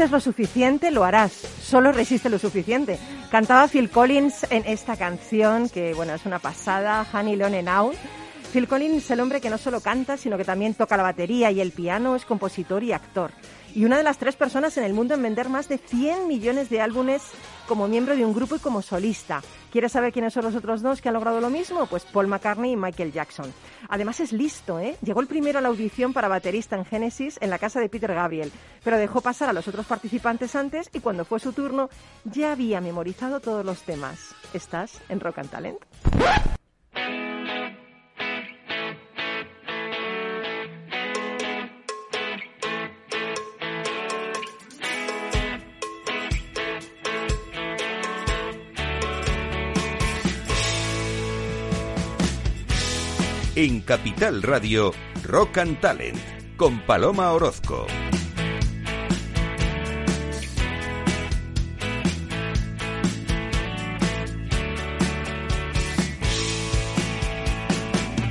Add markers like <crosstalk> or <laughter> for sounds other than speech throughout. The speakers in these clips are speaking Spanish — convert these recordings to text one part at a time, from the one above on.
Resistes lo suficiente, lo harás. Solo resiste lo suficiente. Cantaba Phil Collins en esta canción, que bueno, es una pasada, Honey Lone Out. Phil Collins es el hombre que no solo canta, sino que también toca la batería y el piano, es compositor y actor y una de las tres personas en el mundo en vender más de 100 millones de álbumes como miembro de un grupo y como solista. ¿Quieres saber quiénes son los otros dos que han logrado lo mismo? Pues Paul McCartney y Michael Jackson. Además es listo, ¿eh? Llegó el primero a la audición para baterista en Genesis en la casa de Peter Gabriel, pero dejó pasar a los otros participantes antes y cuando fue su turno ya había memorizado todos los temas. ¿Estás en Rock and Talent? En Capital Radio, Rock and Talent, con Paloma Orozco.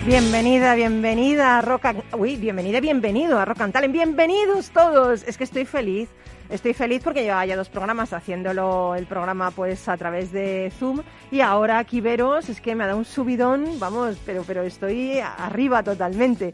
Bienvenida, bienvenida a Rock and... Uy, bienvenida, bienvenido a Rock and Talent. Bienvenidos todos. Es que estoy feliz. Estoy feliz porque llevaba ya dos programas haciéndolo el programa pues a través de Zoom y ahora aquí veros es que me ha dado un subidón, vamos, pero pero estoy arriba totalmente.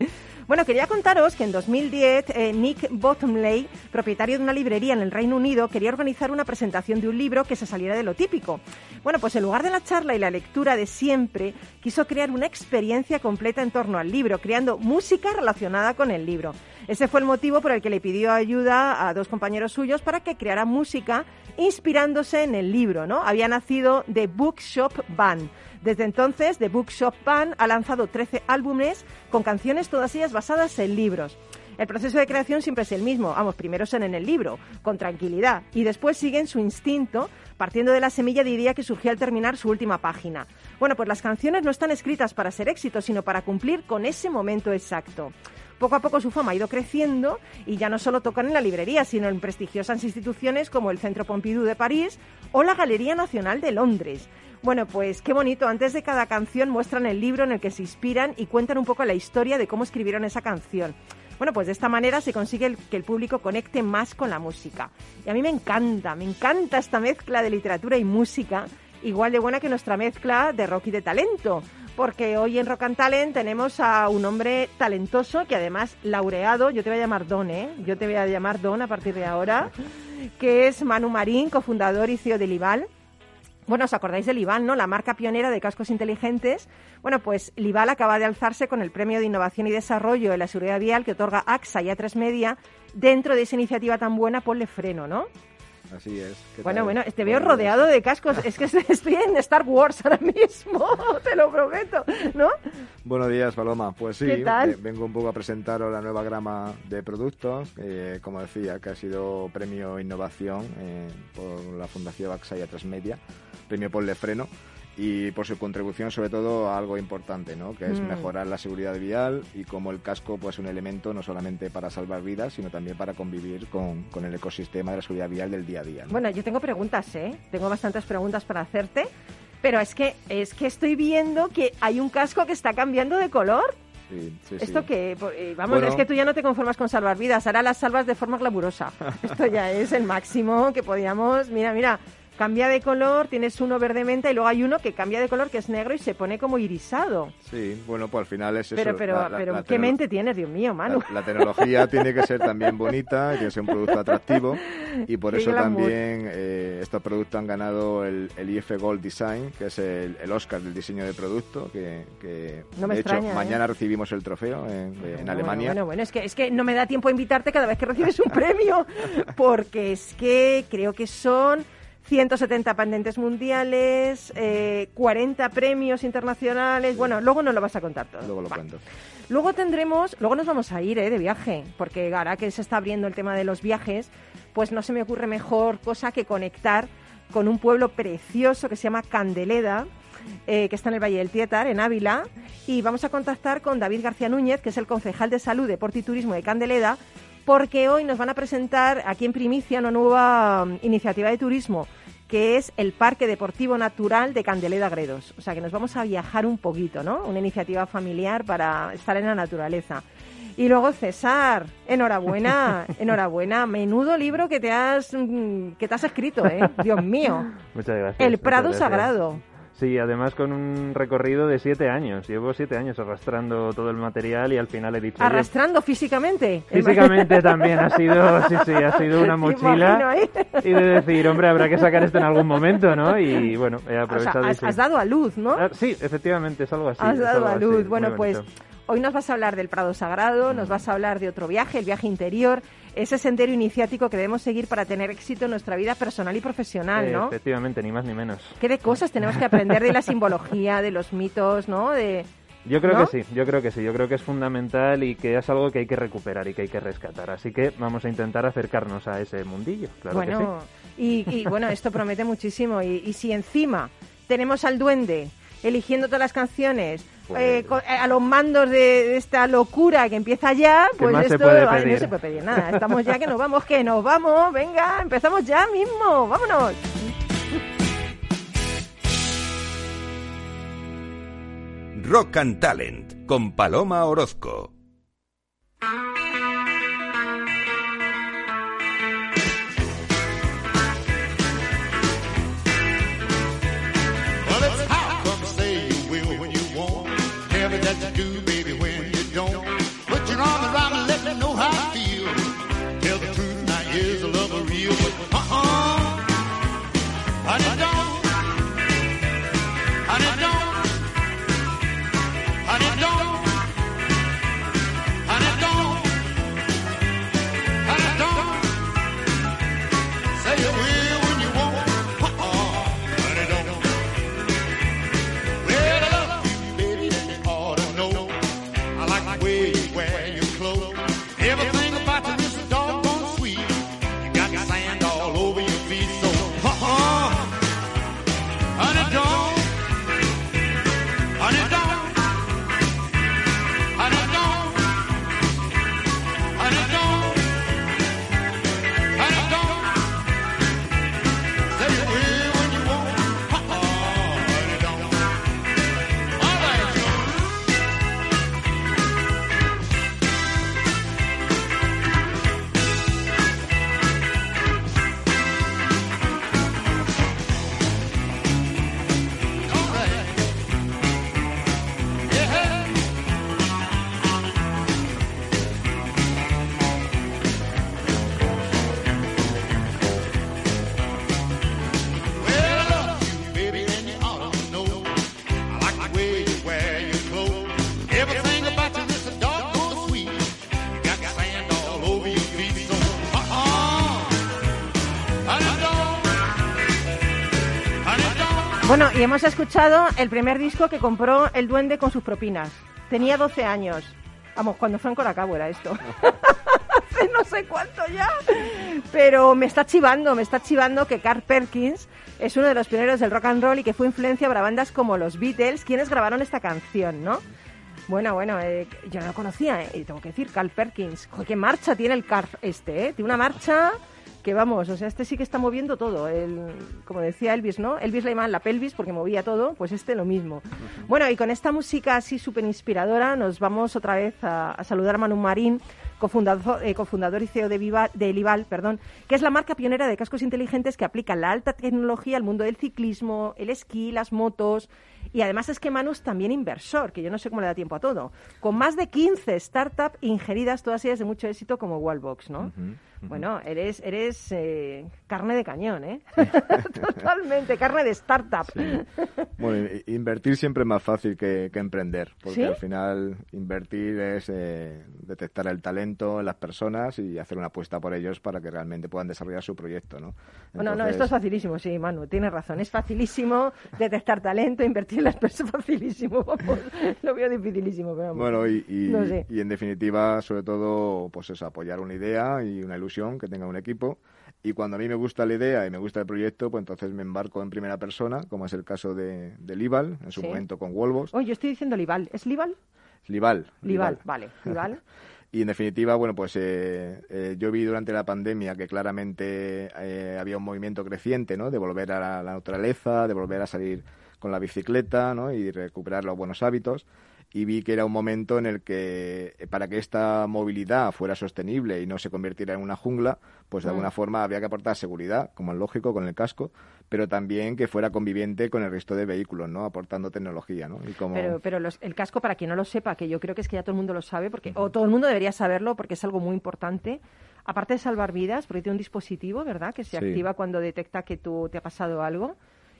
Bueno, quería contaros que en 2010 eh, Nick Bottomley, propietario de una librería en el Reino Unido, quería organizar una presentación de un libro que se saliera de lo típico. Bueno, pues en lugar de la charla y la lectura de siempre, quiso crear una experiencia completa en torno al libro, creando música relacionada con el libro. Ese fue el motivo por el que le pidió ayuda a dos compañeros suyos para que creara música inspirándose en el libro, ¿no? Había nacido The Bookshop Band desde entonces, The Bookshop Band ha lanzado 13 álbumes con canciones todas ellas basadas en libros. El proceso de creación siempre es el mismo. Vamos, primero son en el libro, con tranquilidad, y después siguen su instinto, partiendo de la semilla de idea que surgió al terminar su última página. Bueno, pues las canciones no están escritas para ser éxito, sino para cumplir con ese momento exacto. Poco a poco su fama ha ido creciendo y ya no solo tocan en la librería, sino en prestigiosas instituciones como el Centro Pompidou de París o la Galería Nacional de Londres. Bueno, pues qué bonito. Antes de cada canción muestran el libro en el que se inspiran y cuentan un poco la historia de cómo escribieron esa canción. Bueno, pues de esta manera se consigue que el público conecte más con la música. Y a mí me encanta, me encanta esta mezcla de literatura y música, igual de buena que nuestra mezcla de rock y de talento. Porque hoy en Rock and Talent tenemos a un hombre talentoso que además laureado, yo te voy a llamar Don, ¿eh? Yo te voy a llamar Don a partir de ahora, que es Manu Marín, cofundador y CEO de Lival bueno, os acordáis de Lival, ¿no? La marca pionera de cascos inteligentes. Bueno, pues Lival acaba de alzarse con el Premio de Innovación y Desarrollo en la Seguridad Vial que otorga AXA y A3 Media dentro de esa iniciativa tan buena, ponle freno, ¿no? Así es. Bueno, bueno, te veo rodeado de cascos. Es que estoy en Star Wars ahora mismo, <laughs> te lo prometo, ¿no? Buenos días, Paloma. Pues sí, eh, vengo un poco a presentaros la nueva grama de productos, eh, como decía, que ha sido premio innovación eh, por la Fundación AXA y A3 Media, premio por Freno y por su contribución sobre todo a algo importante, ¿no? que es mm. mejorar la seguridad vial y como el casco pues un elemento no solamente para salvar vidas, sino también para convivir con, con el ecosistema de la seguridad vial del día a día. Bueno, yo tengo preguntas, ¿eh? Tengo bastantes preguntas para hacerte, pero es que, es que estoy viendo que hay un casco que está cambiando de color. Sí, sí, Esto que, eh, vamos, es que tú ya no te conformas con salvar vidas, ahora las salvas de forma glamurosa. <laughs> Esto ya es el máximo que podíamos, mira, mira, cambia de color, tienes uno verde menta y luego hay uno que cambia de color que es negro y se pone como irisado. Sí, bueno, pues al final es eso. Pero, pero, pero ¿qué mente tienes, Dios mío, Manu? La, tecnología <laughs> tiene que ser también bonita, tiene que ser un producto atractivo y por eso también eh, estos productos han ganado el, IF Gold Design, que es el, Oscar del diseño de producto, que, de hecho ¿eh? mañana recibimos el trofeo en, Alemania. Bueno, bueno, es que, es que no me da tiempo a invitarte cada vez que recibes un <laughs> premio, porque es que creo que son 170 patentes mundiales, 40 eh, premios internacionales. Bueno, luego nos lo vas a contar todo. Luego lo cuento. Luego tendremos, luego nos vamos a ir eh, de viaje, porque ahora que se está abriendo el tema de los viajes, pues no se me ocurre mejor cosa que conectar con un pueblo precioso que se llama Candeleda. Eh, que está en el Valle del Tietar, en Ávila, y vamos a contactar con David García Núñez, que es el concejal de Salud, Deporte y Turismo de Candeleda, porque hoy nos van a presentar aquí en Primicia una nueva um, iniciativa de turismo que es el Parque Deportivo Natural de Candeleda Gredos. O sea que nos vamos a viajar un poquito, ¿no? Una iniciativa familiar para estar en la naturaleza. Y luego César, enhorabuena, <laughs> enhorabuena, menudo libro que te has mm, que te has escrito, ¿eh? Dios mío. Muchas gracias. El Prado Sagrado. Sí, además con un recorrido de siete años. Llevo siete años arrastrando todo el material y al final he dicho... ¿Arrastrando físicamente? Físicamente <laughs> también ha sido, sí, sí, ha sido una mochila. ¿eh? Y de decir, hombre, habrá que sacar esto en algún momento, ¿no? Y bueno, he aprovechado... has, dado a luz, ¿no? Ah, sí, efectivamente, es algo así. Has dado a luz. bueno, pues hoy nos vas a hablar del Prado Sagrado, nos vas a hablar de otro viaje, el viaje interior ese sendero iniciático que debemos seguir para tener éxito en nuestra vida personal y profesional, ¿no? efectivamente, ni más ni menos. ¿Qué de cosas tenemos que aprender de la simbología, de los mitos, ¿no? De, yo creo que sí, yo creo que sí, yo creo que es fundamental y que es algo que hay que recuperar y que hay que rescatar. Así que vamos a intentar acercarnos a ese mundillo, claro bueno, Y, bueno, esto promete muchísimo. y si encima tenemos al duende eligiendo todas las canciones, pues eh, eh, a los mandos de, esta locura que empieza ya, pues esto no se puede pedir nada. Estamos ya que nos vamos, que nos vamos, venga, empezamos ya mismo, vámonos. Rock and Talent con Paloma Orozco. Underdog. Bueno, y hemos escuchado el primer disco que compró el duende con sus propinas. Tenía 12 años. Vamos, cuando Franco la cabo era esto. <laughs> Hace no sé cuánto ya. Pero me está chivando, me está chivando que Carl Perkins es uno de los pioneros del rock and roll y que fue influencia para bandas como los Beatles, quienes grabaron esta canción, ¿no? Bueno, bueno, eh, yo no lo conocía, ¿eh? tengo que decir, Carl Perkins. ¿Qué marcha tiene el Carl este, eh? Tiene una marcha que vamos, o sea, este sí que está moviendo todo. El, como decía Elvis, ¿no? Elvis le llamaban la pelvis porque movía todo, pues este lo mismo. Bueno, y con esta música así súper inspiradora nos vamos otra vez a, saludar a Manu Marín, cofundador, eh, cofundador y CEO de, Viva, de Lival, perdón, que es la marca pionera de cascos inteligentes que aplican la alta tecnología al mundo del ciclismo, el esquí, las motos. Y además es que Manu es también inversor, que yo no sé cómo le da tiempo a todo. Con más de 15 startups ingeridas, todas ellas de mucho éxito, como Wallbox, ¿no? Bueno, eres, eres eh, carne de cañón, ¿eh? <laughs> Totalmente, carne de startup. Bueno, invertir siempre es más fácil que, emprender, porque al final invertir es eh, detectar el talento en las personas y hacer una apuesta por ellos para que realmente puedan desarrollar su proyecto, ¿no? Bueno, no, esto es facilísimo, sí, Manu, tienes razón. Es facilísimo detectar talento, invertir en las personas, <laughs> facilísimo, vamos. Lo veo dificilísimo, pero Bueno, y, y, en definitiva, sobre todo, pues es apoyar una idea y una ilusión que tenga un equipo. Y cuando a mí me gusta la idea y me gusta el proyecto, pues entonces me embarco en primera persona, como es el caso de, de Lival, en su momento con Wolvos. Oye, yo estoy diciendo Lival. ¿Es Lival? Lival. Lival, vale. Lival. <laughs> y en definitiva, bueno, pues eh, eh, yo vi durante la pandemia que claramente eh, había un movimiento creciente, ¿no? De volver a la, la, naturaleza, de volver a salir con la bicicleta, ¿no? Y recuperar los buenos hábitos y vi que era un momento en el que eh, para que esta movilidad fuera sostenible y no se convirtiera en una jungla, pues de alguna mm. forma había que aportar seguridad, como es lógico, con el casco, pero también que fuera conviviente con el resto de vehículos, ¿no? Aportando tecnología, ¿no? Y como... Pero, pero el casco, para quien no lo sepa, que yo creo que es que ya todo el mundo lo sabe, porque, o todo el mundo debería saberlo porque es algo muy importante, aparte de salvar vidas, porque tiene un dispositivo, ¿verdad?, que se activa cuando detecta que tú te ha pasado algo.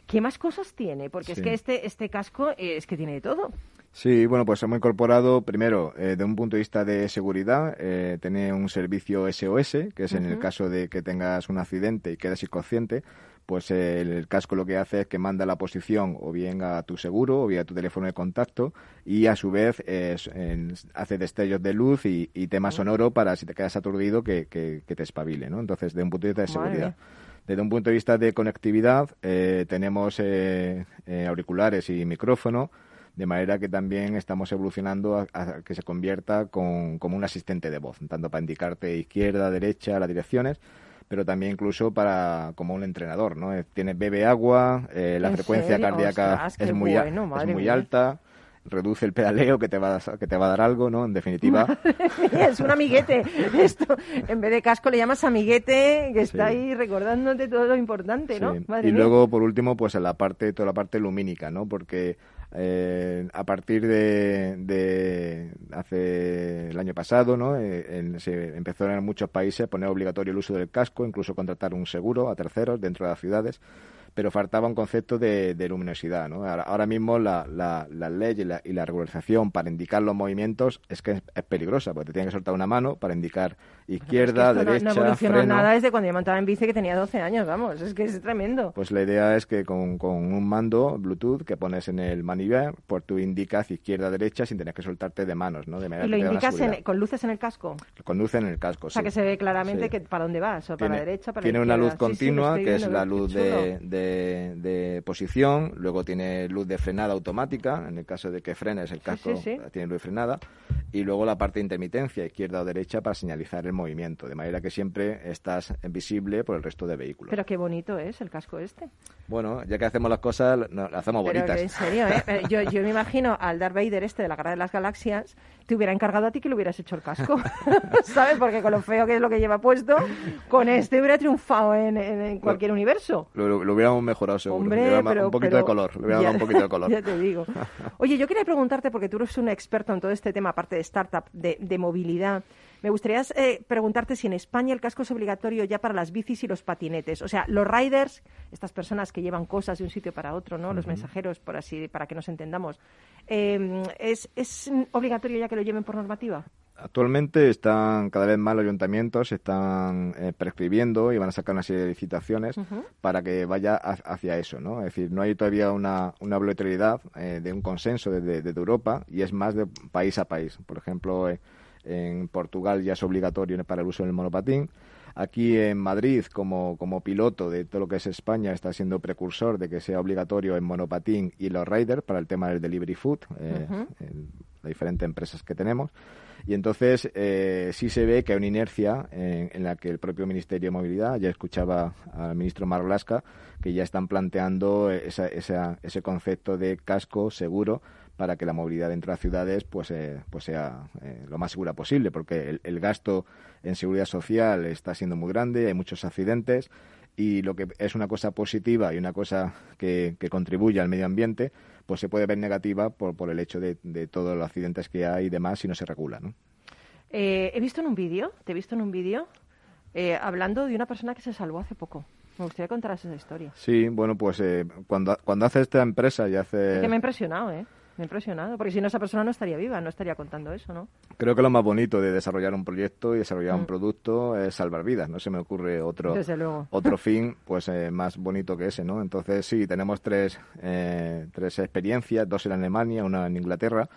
¿Qué más cosas tiene? Porque es que este, este casco eh, es que tiene de todo. Sí, bueno, pues hemos incorporado primero, eh, de un punto de vista de seguridad, eh, tiene un servicio SOS, que es en el caso de que tengas un accidente y quedes inconsciente, pues el casco lo que hace es que manda la posición o bien a tu seguro o bien a tu teléfono de contacto y a su vez hace destellos de luz y, tema sonoro para si te quedas aturdido que, te espabile, ¿no? Entonces, de un punto de vista de seguridad. Desde un punto de vista de conectividad, eh, tenemos auriculares y micrófono de manera que también estamos evolucionando a, que se convierta con, como un asistente de voz, tanto para indicarte izquierda, derecha, las direcciones, pero también incluso para como un entrenador, ¿no? Eh, tiene bebe agua, eh, la frecuencia cardíaca es muy, es muy alta reduce el pedaleo que te va a, que te va a dar algo, ¿no? En definitiva. <laughs> es un amiguete. Esto, en vez de casco le llamas amiguete que está ahí recordándote todo lo importante, ¿no? y luego, por último, pues en la parte, toda la parte lumínica, ¿no? Porque eh, a partir de, hace el año pasado, ¿no? Eh, se empezó en muchos países a poner obligatorio el uso del casco, incluso contratar un seguro a terceros dentro de las ciudades pero faltaba un concepto de, luminosidad. ¿no? Ahora, mismo la, la, ley y la, y la, regularización para indicar los movimientos es que es, peligrosa, porque te tienen que soltar una mano para indicar izquierda, derecha, no, no evolucionó nada desde cuando yo montaba en bici que tenía 12 años, vamos, es que es tremendo. Pues la idea es que con, un mando Bluetooth que pones en el maniver, pues tú indicas izquierda, derecha sin tener que soltarte de manos, ¿no? De ¿Y lo indicas con luces en el casco? Conduce en el casco, O sea, que se ve claramente que para dónde vas, o para la derecha, para Tiene una luz continua, que es la luz de de, posición, luego tiene luz de frenada automática, en el caso de que frenes el casco tiene luz de frenada, y luego la parte de intermitencia, izquierda o derecha, para señalizar el movimiento, de manera que siempre estás visible por el resto de vehículos. Pero qué bonito es el casco este. Bueno, ya que hacemos las cosas, las hacemos bonitas. en serio, ¿eh? <laughs> yo, yo me imagino al Darth Vader este de la Guerra de las Galaxias, te hubiera encargado a ti que le hubieras hecho el casco, <laughs> ¿sabes? Porque con lo feo que es lo que lleva puesto, con este hubiera triunfado en, cualquier universo. Lo, hubiéramos mejorado seguro. Hombre, un poquito de color, le hubiera dado un poquito de color. ya te digo. Oye, yo quería preguntarte, porque tú eres un experto en todo este tema, aparte de startup, de, de movilidad, me gustaría eh, preguntarte si en España el casco es obligatorio ya para las bicis y los patinetes. O sea, los riders, estas personas que llevan cosas de un sitio para otro, ¿no? Los mensajeros, por así, para que nos entendamos. Eh, ¿es, ¿Es obligatorio ya que lo lleven por normativa? Actualmente están cada vez más los ayuntamientos están eh, prescribiendo y van a sacar una serie de licitaciones para que vaya hacia eso, ¿no? Es decir, no hay todavía una, una obligatoriedad de un consenso desde, desde, Europa y es más de país a país. Por ejemplo, en Portugal ya es obligatorio para el uso del monopatín. Aquí en Madrid, como, como piloto de todo lo que es España, está siendo precursor de que sea obligatorio en monopatín y los riders para el tema del delivery food, eh, en las diferentes empresas que tenemos. Y entonces eh, sí se ve que hay una inercia en, la que el propio Ministerio de Movilidad, ya escuchaba al ministro Marlasca, que ya están planteando esa, ese concepto de casco seguro para que la movilidad dentro de las ciudades pues, eh, pues sea eh, lo más segura posible, porque el, gasto en seguridad social está siendo muy grande, hay muchos accidentes y lo que es una cosa positiva y una cosa que, contribuye al medio ambiente, pues se puede ver negativa por, por el hecho de, todos los accidentes que hay y demás si no se regula. ¿no? Eh, he visto en un vídeo, te he visto en un vídeo hablando de una persona que se salvó hace poco. Me gustaría contar esa historia. Sí, bueno, pues eh, cuando, cuando hace esta empresa y hace... Es que me ha impresionado, ¿eh? Me ha impresionado, porque si no esa persona no estaría viva, no estaría contando eso, ¿no? Creo que lo más bonito de desarrollar un proyecto y desarrollar un mm. producto es salvar vidas. No se me ocurre otro, otro <laughs> fin pues eh, más bonito que ese, ¿no? Entonces sí, tenemos tres, eh, tres experiencias, dos en Alemania, una en Inglaterra,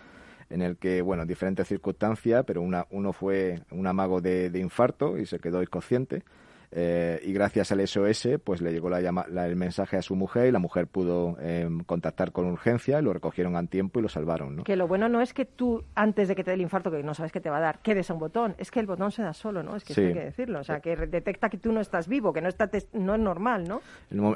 en el que, bueno, diferentes circunstancias, pero una, uno fue un amago de, de infarto y se quedó inconsciente eh, y gracias al SOS pues le llegó la el mensaje a su mujer y la mujer pudo em, contactar con urgencia, lo recogieron a tiempo y lo salvaron. ¿no? Que lo bueno no es que tú, antes de que te dé el infarto, que no sabes qué te va a dar, quedes a un botón, es que el botón se da solo, ¿no? Es que hay que decirlo, o sea, que detecta que tú no estás vivo, que no, está no es normal, ¿no?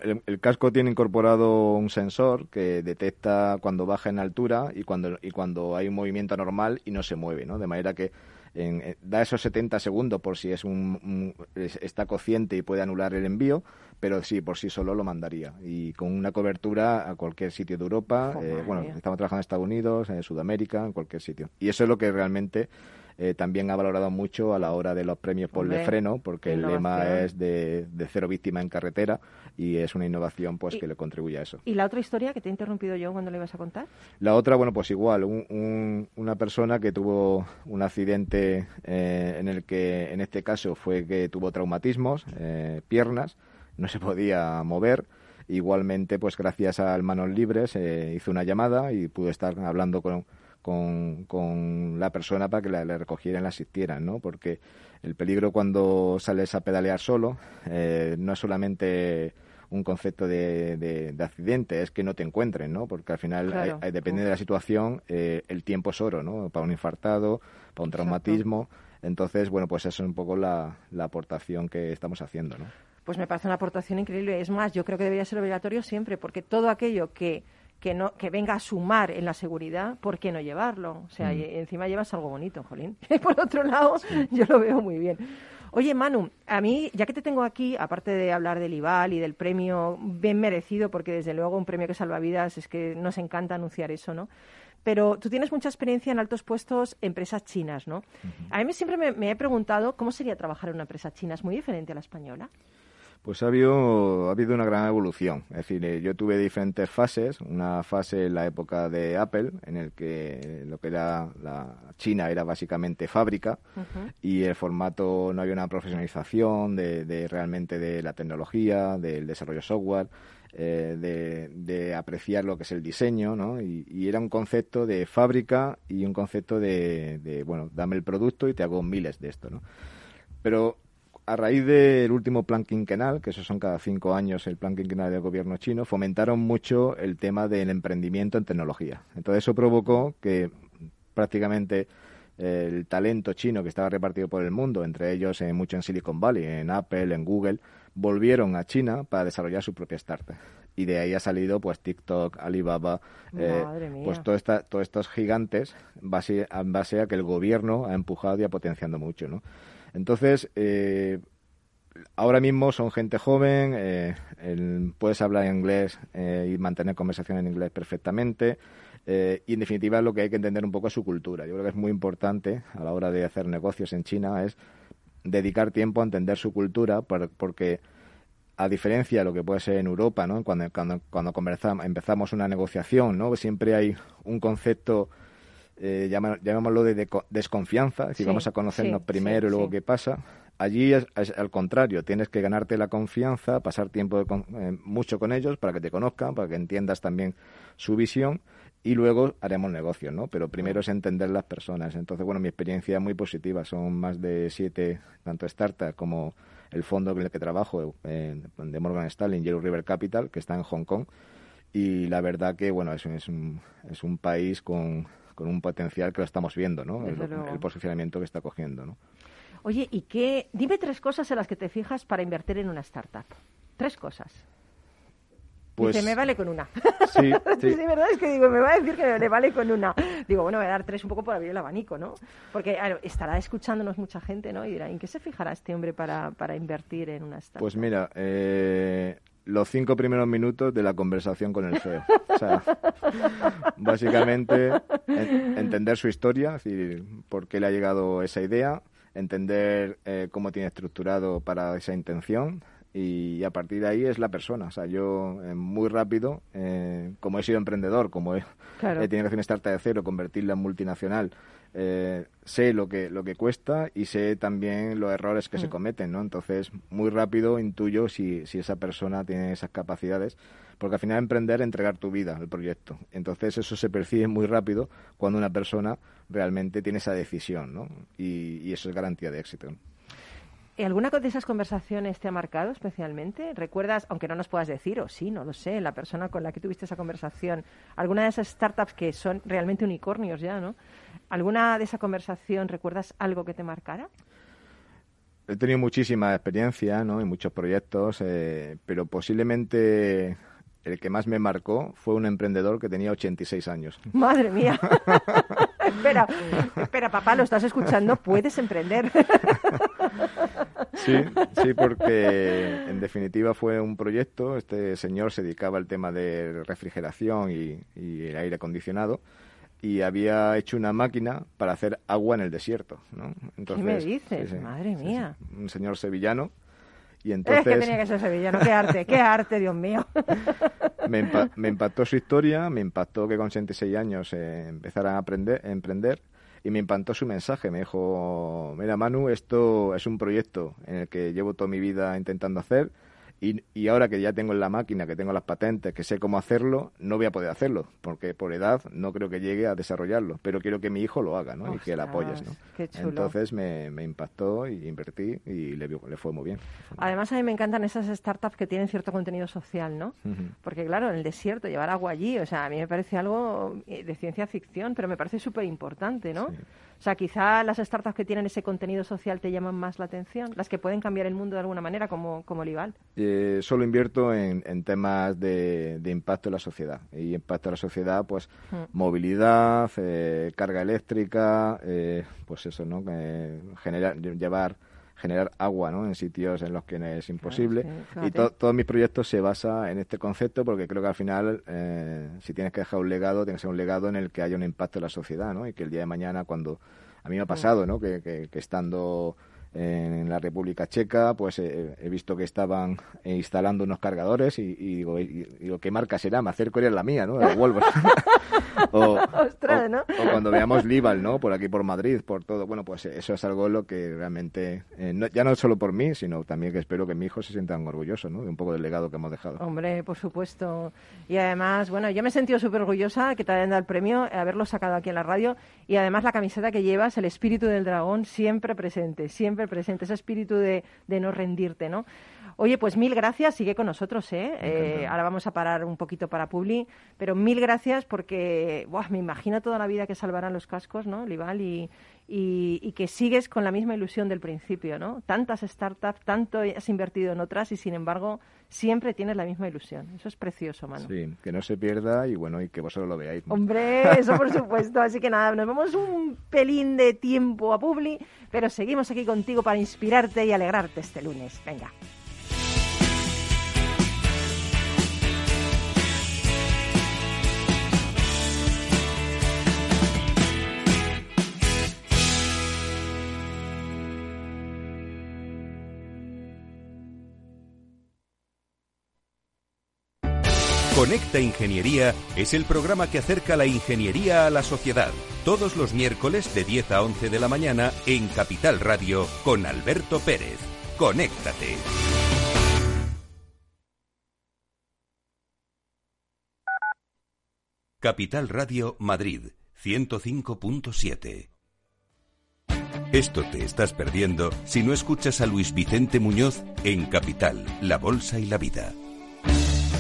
El, casco tiene incorporado un sensor que detecta cuando baja en altura y cuando, y cuando hay un movimiento anormal y no se mueve, ¿no? De manera que eh, da esos 70 segundos por si es un, está cociente y puede anular el envío, pero sí, por sí solo lo mandaría. Y con una cobertura a cualquier sitio de Europa, eh, bueno, estamos trabajando en Estados Unidos, en Sudamérica, en cualquier sitio. Y eso es lo que realmente eh, también ha valorado mucho a la hora de los premios por de freno, porque el lema es de, cero víctima en carretera y es una innovación pues que le contribuye a eso. ¿Y la otra historia que te he interrumpido yo cuando le ibas a contar? La otra, bueno, pues igual, una persona que tuvo un accidente eh, en el que, en este caso, fue que tuvo traumatismos, eh, piernas, no se podía mover. Igualmente, pues gracias al Manos Libres hizo una llamada y pudo estar hablando con, con, con la persona para que la, le recogieran, la asistieran, ¿no? Porque el peligro cuando sales a pedalear solo eh, no es solamente un concepto de, de, accidente, es que no te encuentren, ¿no? Porque al final, depende de la situación, eh, el tiempo es oro, ¿no? Para un infartado, para un traumatismo. Entonces, bueno, pues eso es un poco la, la aportación que estamos haciendo, ¿no? Pues me parece una aportación increíble. Es más, yo creo que debería ser obligatorio siempre, porque todo aquello que que no que venga a sumar en la seguridad, ¿por qué no llevarlo? O sea, mm. encima llevas algo bonito, Jolín. Y <laughs> por otro lado, yo lo veo muy bien. Oye, Manu, a mí, ya que te tengo aquí, aparte de hablar del IBAL y del premio bien merecido, porque desde luego un premio que salva vidas es que nos encanta anunciar eso, ¿no? Pero tú tienes mucha experiencia en altos puestos, empresas chinas, ¿no? A mí siempre me, me, he preguntado cómo sería trabajar en una empresa china. ¿Es muy diferente a la española? Pues ha habido, ha habido una gran evolución. Es decir, eh, yo tuve diferentes fases. Una fase en la época de Apple, en el que lo que era la China era básicamente fábrica y el formato no había una profesionalización de, realmente de la tecnología, del desarrollo software. Eh, de, apreciar lo que es el diseño, ¿no? Y, y, era un concepto de fábrica y un concepto de, de, bueno, dame el producto y te hago miles de esto, ¿no? Pero a raíz del último plan quinquenal, que eso son cada cinco años el plan quinquenal del gobierno chino, fomentaron mucho el tema del emprendimiento en tecnología. Entonces eso provocó que prácticamente eh, el talento chino que estaba repartido por el mundo, entre ellos eh, mucho en Silicon Valley, en Apple, en Google, volvieron a China para desarrollar su propia startup. Y de ahí ha salido pues TikTok, Alibaba, eh, pues todo esta, todos estos gigantes base, en base a que el gobierno ha empujado y ha potenciando mucho, ¿no? Entonces, eh, ahora mismo son gente joven, eh, puedes hablar inglés eh, y mantener conversación en inglés perfectamente. y en definitiva lo que hay que entender un poco es su cultura. Yo creo que es muy importante a la hora de hacer negocios en China es dedicar tiempo a entender su cultura porque a diferencia de lo que puede ser en Europa, ¿no? cuando, cuando, cuando empezamos una negociación, ¿no? siempre hay un concepto eh, llamémoslo de, desconfianza, es decir, vamos a conocernos primero y luego qué pasa. Allí es, al contrario, tienes que ganarte la confianza, pasar tiempo eh, mucho con ellos para que te conozcan, para que entiendas también su visión y luego haremos negocios, ¿no? Pero primero es entender las personas. Entonces, bueno, mi experiencia es muy positiva. Son más de siete, tanto startups como el fondo en el que trabajo, eh, de Morgan Stanley, Yellow River Capital, que está en Hong Kong. Y la verdad que, bueno, es, es, un, es un país con, con un potencial que lo estamos viendo, ¿no? El, posicionamiento que está cogiendo, ¿no? Oye, ¿y qué? Dime tres cosas en las que te fijas para invertir en una startup. Tres cosas. Pues... Dice, me vale con una. <laughs> Sí, <laughs> sí. sí, verdad es que digo, me va a decir que le vale con una. Digo, bueno, voy a dar tres un poco por abrir el abanico, ¿no? Porque estará escuchándonos mucha gente, ¿no? Y dirá, ¿en qué se fijará este hombre para, para invertir en una startup? Pues mira, eh, los cinco primeros minutos de la conversación con el CEO. O sea, <laughs> básicamente entender su historia, es decir, por qué le ha llegado esa idea, entender eh, cómo tiene estructurado para esa intención, y a partir de ahí es la persona. O sea, yo eh, muy rápido, eh, como he sido emprendedor, como he, tenido que hacer una startup de cero, convertirla en multinacional, eh, sé lo que, lo que cuesta y sé también los errores que se mm. cometen, ¿no? Entonces, muy rápido intuyo si, si esa persona tiene esas capacidades, porque al final emprender es entregar tu vida al proyecto. Entonces, eso se percibe muy rápido cuando una persona realmente tiene esa decisión, ¿no? Y, y eso es garantía de éxito. ¿Alguna de esas conversaciones te ha marcado especialmente? ¿Recuerdas, aunque no nos puedas decir, o sí, no lo sé, la persona con la que tuviste esa conversación, alguna de esas startups que son realmente unicornios ya, ¿no? ¿Alguna de esa conversación recuerdas algo que te marcara? He tenido muchísima experiencia, ¿no? En muchos proyectos, eh, pero posiblemente el que más me marcó fue un emprendedor que tenía 86 años. <laughs> Madre mía. <laughs> espera, espera, papá, lo estás escuchando, puedes emprender. sí, sí, porque en definitiva fue un proyecto. Este señor se dedicaba al tema de refrigeración y, el aire acondicionado y había hecho una máquina para hacer agua en el desierto. ¿no? ¿Qué me dices? Madre mía. un señor sevillano y entonces... Es que tenía que ser sevillano, qué arte, qué arte, Dios mío. <laughs> me, impactó su historia, me impactó que con 66 años eh, empezara a aprender, a emprender y me impactó su mensaje. Me dijo, mira Manu, esto es un proyecto en el que llevo toda mi vida intentando hacer y, ahora que ya tengo la máquina, que tengo las patentes, que sé cómo hacerlo, no voy a poder hacerlo, porque por edad no creo que llegue a desarrollarlo, pero quiero que mi hijo lo haga, ¿no? y que le apoyes, ¿no? Entonces me, impactó y invertí y le, le fue muy bien. Además a mí me encantan esas startups que tienen cierto contenido social, ¿no? Porque claro, en el desierto llevar agua allí, o sea, a mí me parece algo eh, de ciencia ficción, pero me parece súper importante, ¿no? O sea, quizá las startups que tienen ese contenido social te llaman más la atención, las que pueden cambiar el mundo de alguna manera, como, como Lival. Eh, solo invierto en, temas de, impacto en la sociedad. Y impacto en la sociedad, pues mm. movilidad, eh, carga eléctrica, eh, pues eso, ¿no? generar, llevar generar agua ¿no? en sitios en los que es imposible. y todos mis proyectos se basan en este concepto porque creo que al final, eh, si tienes que dejar un legado, tiene que ser un legado en el que haya un impacto en la sociedad ¿no? y que el día de mañana, cuando a mí me ha pasado, ¿no? que, que estando en la República Checa, pues eh, he visto que estaban instalando unos cargadores y, digo, y, ¿qué marca será? Me acerco y es la mía, <laughs> ¿no? o, cuando veamos Lival, ¿no? Por aquí, por Madrid, por todo. Bueno, pues eso es algo lo que realmente, eh, ya no solo por mí, sino también que espero que mi hijo se sientan orgulloso, ¿no? De un poco del legado que hemos dejado. Hombre, por supuesto. Y además, bueno, yo me he sentido súper orgullosa que te hayan dado el premio, haberlo sacado aquí en la radio. Y además la camiseta que llevas, el espíritu del dragón, siempre presente, siempre presente, ese espíritu de, de no rendirte, ¿no? Oye, pues mil gracias, sigue con nosotros, ¿eh? eh ahora vamos a parar un poquito para Publi, pero mil gracias porque, buah, me imagino toda la vida que salvarán los cascos, ¿no, Lival? Y, y, que sigues con la misma ilusión del principio, ¿no? Tantas startups, tanto has invertido en otras y sin embargo siempre tienes la misma ilusión. Eso es precioso, Manu. Sí, que no se pierda y bueno, y que vosotros lo veáis. Hombre, eso por supuesto. Así que nada, nos vamos un pelín de tiempo a Publi, pero seguimos aquí contigo para inspirarte y alegrarte este lunes. Venga. Conecta Ingeniería es el programa que acerca la ingeniería a la sociedad. Todos los miércoles de 10 a 11 de la mañana en Capital Radio con Alberto Pérez. Conéctate. Capital Radio Madrid 105.7. Esto te estás perdiendo si no escuchas a Luis Vicente Muñoz en Capital, La Bolsa y la Vida.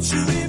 to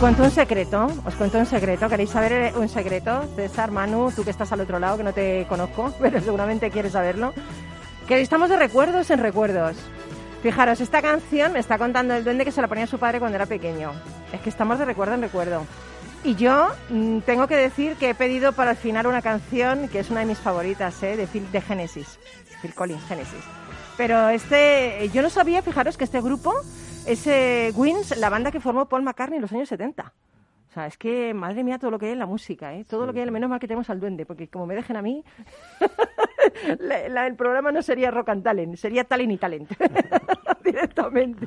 cuento un secreto, os cuento un secreto. ¿Queréis saber un secreto? César, Manu, tú que estás al otro lado, que no te conozco, <laughs> pero seguramente quieres saberlo. Que estamos de recuerdos en recuerdos. Fijaros, esta canción me está contando el duende que se la ponía a su padre cuando era pequeño. Es que estamos de recuerdo en recuerdo. Y yo mm, tengo que decir que he pedido para el final una canción que es una de mis favoritas, ¿eh? de Phil de Genesis, Phil Collins, Genesis. Pero este, yo no sabía, fijaros, que este grupo ese Wins, la banda que formó Paul McCartney en los años 70. O sea, es que, madre mía, todo lo que hay en la música, ¿eh? Todo lo que hay, menos mal que tenemos al duende, porque como me dejen a mí, <laughs> el programa no sería Rock and Talent, sería Talent y Talent, <laughs> directamente.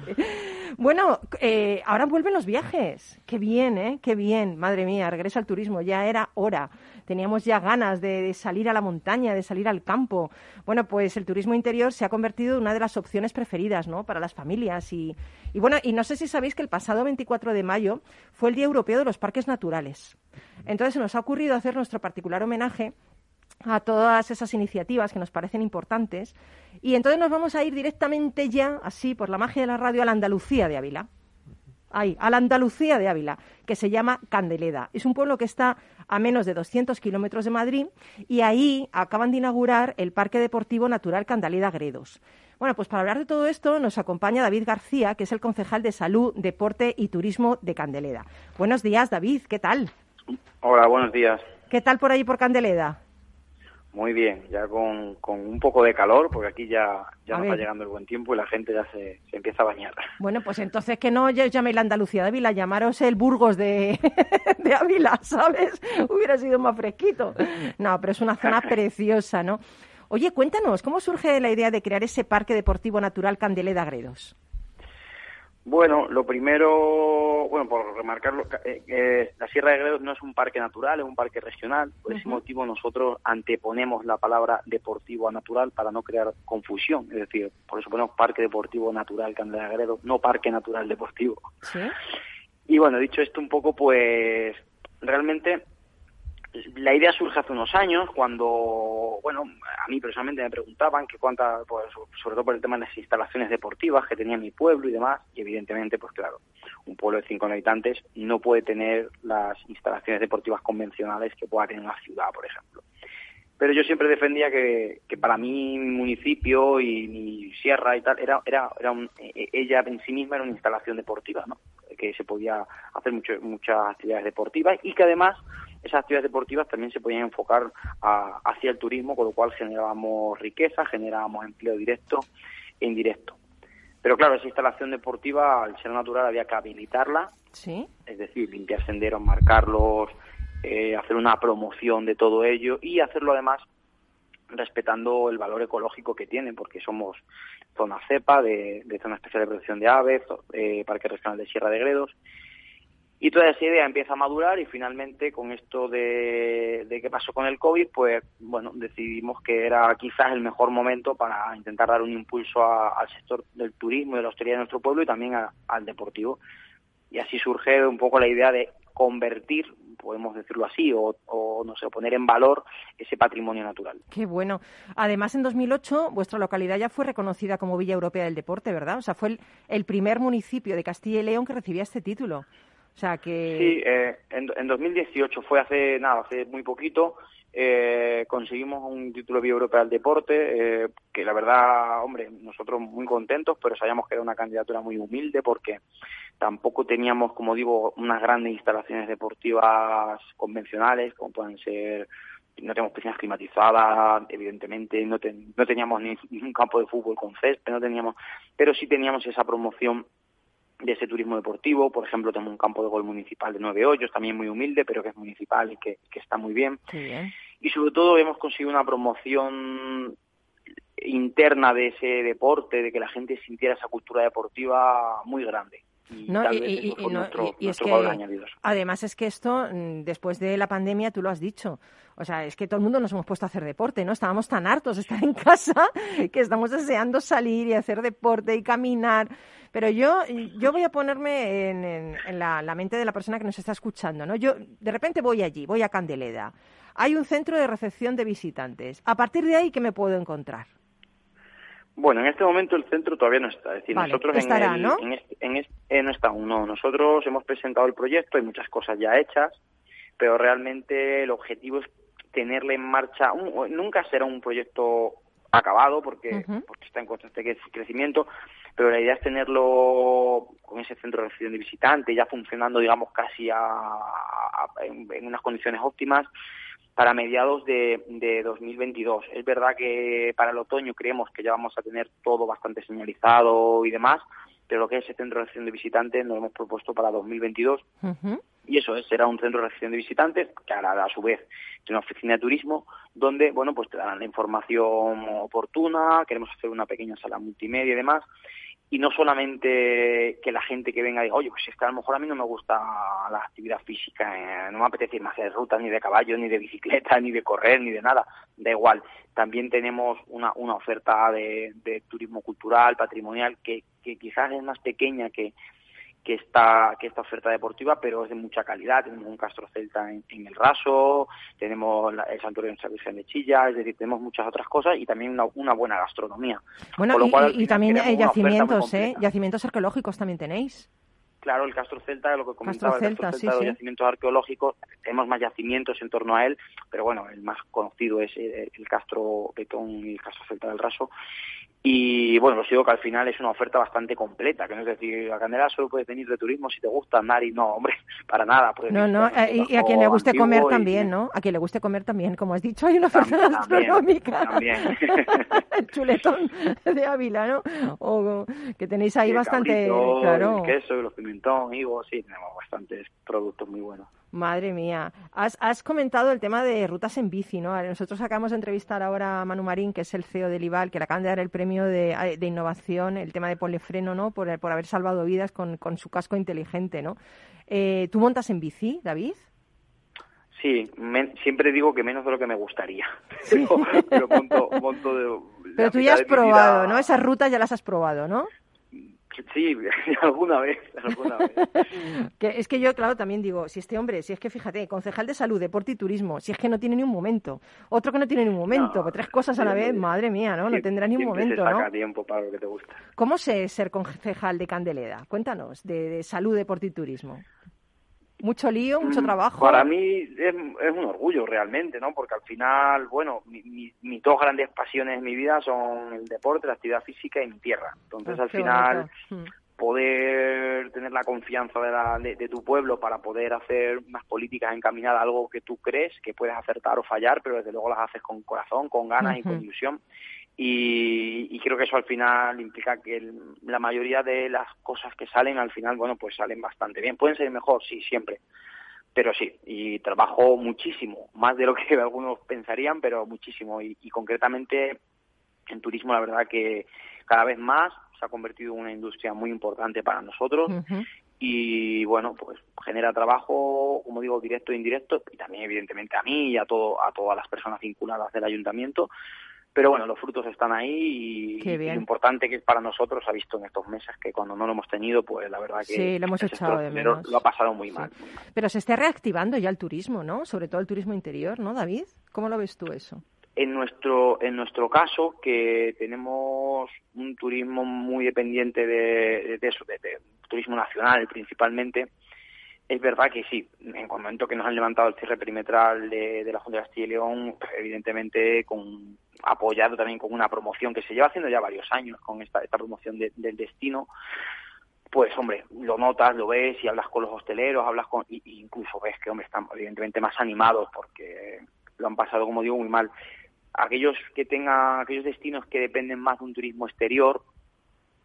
Bueno, eh, ahora vuelven los viajes. Qué bien, ¿eh? Qué bien, madre mía, regresa al turismo, ya era hora teníamos ya ganas de, salir a la montaña, de salir al campo. Bueno, pues el turismo interior se ha convertido en una de las opciones preferidas, ¿no? Para las familias y, y bueno, y no sé si sabéis que el pasado 24 de mayo fue el Día Europeo de los Parques Naturales. Entonces se nos ha ocurrido hacer nuestro particular homenaje a todas esas iniciativas que nos parecen importantes. Y entonces nos vamos a ir directamente ya, así, por la magia de la radio, a la Andalucía de Ávila ahí, a la Andalucía de Ávila, que se llama Candeleda. Es un pueblo que está a menos de 200 kilómetros de Madrid y ahí acaban de inaugurar el Parque Deportivo Natural Candeleda Gredos. Bueno, pues para hablar de todo esto nos acompaña David García, que es el concejal de Salud, Deporte y Turismo de Candeleda. Buenos días, David, ¿qué tal? Hola, buenos días. ¿Qué tal por ahí por Candeleda? Muy bien, ya con, con un poco de calor, porque aquí ya, ya nos va llegando el buen tiempo y la gente ya se, se empieza a bañar. Bueno, pues entonces que no llaméis la Andalucía de Ávila, llamaros el Burgos de, <laughs> de Ávila, ¿sabes? Hubiera sido más fresquito. No, pero es una zona <laughs> preciosa, ¿no? Oye, cuéntanos, ¿cómo surge la idea de crear ese parque deportivo natural Candeleda Gredos? Bueno, lo primero, bueno, por remarcarlo, eh, la Sierra de Gredos no es un parque natural, es un parque regional. Por ese motivo nosotros anteponemos la palabra deportivo a natural para no crear confusión. Es decir, por eso ponemos parque deportivo natural Candela Gredos, no parque natural deportivo. ¿Sí? Y bueno, dicho esto un poco, pues realmente la idea surge hace unos años cuando, bueno, a mí personalmente me preguntaban que cuántas, pues, sobre todo por el tema de las instalaciones deportivas que tenía mi pueblo y demás, y evidentemente, pues claro, un pueblo de cinco habitantes no puede tener las instalaciones deportivas convencionales que pueda tener una ciudad, por ejemplo. Pero yo siempre defendía que, que para mí mi municipio y mi sierra y tal, era, era, era e, e, ella en sí misma era una instalación deportiva, ¿no? Que se podía hacer mucho, muchas actividades deportivas y que además esas actividades deportivas también se podían enfocar hacia el turismo, con lo cual generábamos riqueza, generábamos empleo directo e indirecto. Pero claro, esa instalación deportiva, al ser natural, había que habilitarla, ¿Sí? es decir, limpiar senderos, marcarlos, eh, hacer una promoción de todo ello y hacerlo además respetando el valor ecológico que tiene, porque somos zona cepa de, zona especial de protección de aves, eh, Parque Regional de Sierra de Gredos, y toda esa idea empieza a madurar y finalmente con esto de, qué pasó con el COVID, pues bueno, decidimos que era quizás el mejor momento para intentar dar un impulso al sector del turismo y de la hostelería de nuestro pueblo y también al deportivo. Y así surge un poco la idea de convertir, podemos decirlo así, o, o, no sé, poner en valor ese patrimonio natural. Qué bueno. Además, en 2008 vuestra localidad ya fue reconocida como Villa Europea del Deporte, ¿verdad? O sea, fue el, el primer municipio de Castilla y León que recibía este título. O sea que... Sí, eh, en, en 2018 fue hace nada, hace muy poquito. Eh, conseguimos un título de europeo al deporte, eh, que la verdad, hombre, nosotros muy contentos, pero sabíamos que era una candidatura muy humilde porque tampoco teníamos, como digo, unas grandes instalaciones deportivas convencionales, como pueden ser no tenemos piscinas climatizadas, evidentemente, no, no teníamos ni, un campo de fútbol con césped, no teníamos, pero sí teníamos esa promoción de ese turismo deportivo. Por ejemplo, tenemos un campo de gol municipal de nueve hoyos, también muy humilde, pero que es municipal y que, está muy bien. Y sobre todo hemos conseguido una promoción interna de ese deporte, de que la gente sintiera esa cultura deportiva muy grande. Y, es que, además es que esto, mm, después de la pandemia, tú lo has dicho, o sea, es que todo el mundo nos hemos puesto a hacer deporte, ¿no? Estábamos tan hartos de estar en casa <laughs> que estamos deseando salir y hacer deporte y caminar. Pero yo, yo voy a ponerme en, la, mente de la persona que nos está escuchando, ¿no? Yo de repente voy allí, voy a Candeleda. Hay un centro de recepción de visitantes. A partir de ahí, ¿qué me puedo encontrar? Bueno, en este momento el centro todavía no está. Es decir, nosotros en, ¿no? En este, eh, no está aún. No. Nosotros hemos presentado el proyecto, hay muchas cosas ya hechas, pero realmente el objetivo es tenerle en marcha. nunca será un proyecto acabado porque, porque está en constante crecimiento, pero la idea es tenerlo con ese centro de recepción de visitantes ya funcionando, digamos, casi a, en, unas condiciones óptimas para mediados de, de 2022. Es verdad que para el otoño creemos que ya vamos a tener todo bastante señalizado y demás, pero lo que es ese centro de recepción de visitantes lo hemos propuesto para 2022. Y eso es, será un centro de recepción de visitantes que hará a su vez una oficina de turismo donde, bueno, pues te darán la información oportuna, queremos hacer una pequeña sala multimedia y demás, y no solamente que la gente que venga diga, oye, pues es que a lo mejor a mí no me gusta la actividad física, eh, no me apetece ir más de ruta, ni de caballo, ni de bicicleta, <laughs> ni de correr, ni de nada, da igual. También tenemos una, una oferta de, turismo cultural, patrimonial, que, que quizás es más pequeña que, que esta, que esta oferta deportiva, pero es de mucha calidad. Tenemos un Castro Celta en, el Raso, tenemos el Santuario de San Virgen de Chilla, es decir, tenemos muchas otras cosas y también una, buena gastronomía. Bueno, y, también yacimientos, ¿eh? Yacimientos arqueológicos también tenéis. Claro, el Castro Celta, lo que comentaba, el Castro Celta, los yacimientos arqueológicos, tenemos más yacimientos en torno a él, pero bueno, el más conocido es el, Castro Betón y el Castro Celta del Raso Y bueno, os digo que al final es una oferta bastante completa, que no es decir, a Candela solo puedes venir de turismo si te gusta andar y no, hombre, <laughs> para nada. no, no, eh, y, a quien le guste comer también, ¿no? A quien le guste comer también, como has dicho, hay una oferta gastronómica. También. <laughs> el chuletón de Ávila, ¿no? O que tenéis ahí bastante, claro. El queso, los pimentón, higos, sí, tenemos bastantes productos muy buenos. Madre mía. Has, has, comentado el tema de rutas en bici, ¿no? Nosotros acabamos de entrevistar ahora a Manu Marín, que es el CEO del IVAL, que le acaban de dar el premio de, de innovación, el tema de polifreno, ¿no? Por, por haber salvado vidas con, con su casco inteligente, ¿no? Eh, ¿Tú montas en bici, David? Sí, siempre digo que menos de lo que me gustaría. <laughs> Pero, monto, monto de, Pero tú ya has probado, ¿no? Esas rutas ya las has probado, ¿no? Sí, <laughs> alguna vez, alguna vez. <laughs> que es que yo, claro, también digo, si este hombre, si es que fíjate, concejal de salud, deporte y turismo, si es que no tiene ni un momento, otro que no tiene ni un momento, pues tres cosas a la vez, madre mía, ¿no? No tendrá ni un momento, se saca tiempo para lo que te gusta. ¿Cómo sé ser concejal de Candeleda? Cuéntanos, de salud, deporte y turismo. Mucho lío, mucho mm, trabajo. Para mí es, un orgullo realmente, ¿no? Porque al final, bueno, mis dos grandes pasiones en mi vida son el deporte, la actividad física y mi tierra. Entonces, al final, mm. poder tener la confianza de, la, de, tu pueblo para poder hacer unas políticas encaminadas a algo que tú crees que puedes acertar o fallar, pero desde luego las haces con corazón, con ganas y con ilusión. Y, creo que eso al final implica que la mayoría de las cosas que salen al final, bueno, pues salen bastante bien. Pueden ser mejor, sí, siempre. Pero sí, y trabajo muchísimo, más de lo que <laughs> algunos pensarían, pero muchísimo. Y, concretamente en turismo, la verdad que cada vez más se ha convertido en una industria muy importante para nosotros. Y bueno, pues genera trabajo, como digo, directo e indirecto, y también evidentemente a mí y a, todo, a todas las personas vinculadas del ayuntamiento pero bueno, los frutos están ahí y, lo importante que para nosotros ha visto en estos meses que cuando no lo hemos tenido, pues la verdad que sí, lo hemos echado de menos. Lo ha pasado muy, mal, Pero se está reactivando ya el turismo, ¿no? Sobre todo el turismo interior, ¿no, David? ¿Cómo lo ves tú eso? En nuestro en nuestro caso, que tenemos un turismo muy dependiente de, eso, de, turismo nacional principalmente, es verdad que sí, en el momento que nos han levantado el cierre perimetral de, de la Junta de Castilla y León, evidentemente con apoyado también con una promoción que se lleva haciendo ya varios años con esta, esta promoción del destino, pues hombre, lo notas, lo ves y hablas con los hosteleros, hablas con, y, incluso ves que hombre están evidentemente más animados porque lo han pasado, como digo, muy mal. Aquellos que tengan, aquellos destinos que dependen más de un turismo exterior,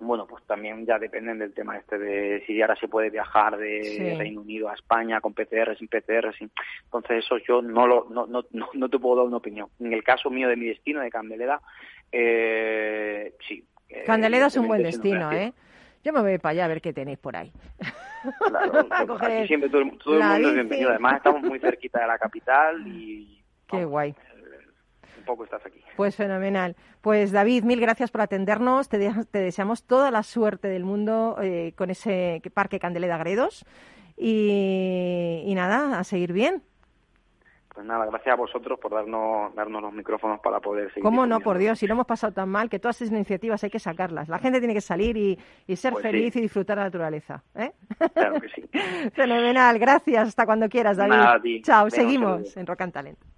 bueno, pues también ya dependen del tema este de si ahora se puede viajar de Reino Unido a España con PCR, sin PCR, sin... Entonces eso yo no, lo, no, no, no, te puedo dar una opinión. En el caso mío de mi destino, de Candeleda, eh, sí. Eh, Candeleda es un buen destino, ¿eh? Yo me voy para allá a ver qué tenéis por ahí. Claro, <laughs> siempre todo, el mundo es bienvenido. Además estamos muy cerquita de la capital y... Qué guay poco estás aquí. Pues fenomenal. Pues David, mil gracias por atendernos. Te, deseamos toda la suerte del mundo eh, con ese Parque Candeleda Gredos. Y, nada, a seguir bien. Pues nada, gracias a vosotros por darnos, darnos los micrófonos para poder seguir. ¿Cómo no, por Dios? Si no hemos pasado tan mal, que todas esas iniciativas hay que sacarlas. La gente tiene que salir y, ser pues feliz y disfrutar de la naturaleza. ¿eh? Claro que sí. <laughs> Fenomenal, gracias. Hasta cuando quieras, David. Chao, seguimos en Rock and Talent.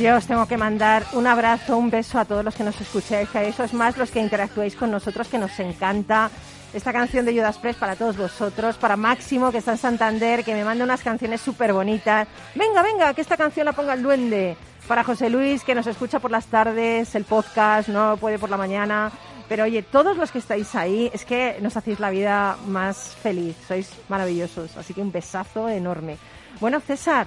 Yo os tengo que mandar un abrazo, un beso a todos los que nos escucháis, a esos más los que interactuáis con nosotros, que nos encanta. Esta canción de Judas Press para todos vosotros, para Máximo, que está en Santander, que me manda unas canciones súper bonitas. Venga, venga, que esta canción la ponga el duende. Para José Luis, que nos escucha por las tardes, el podcast, no puede por la mañana. Pero oye, todos los que estáis ahí, es que nos hacéis la vida más feliz, sois maravillosos. Así que un besazo enorme. Bueno, César,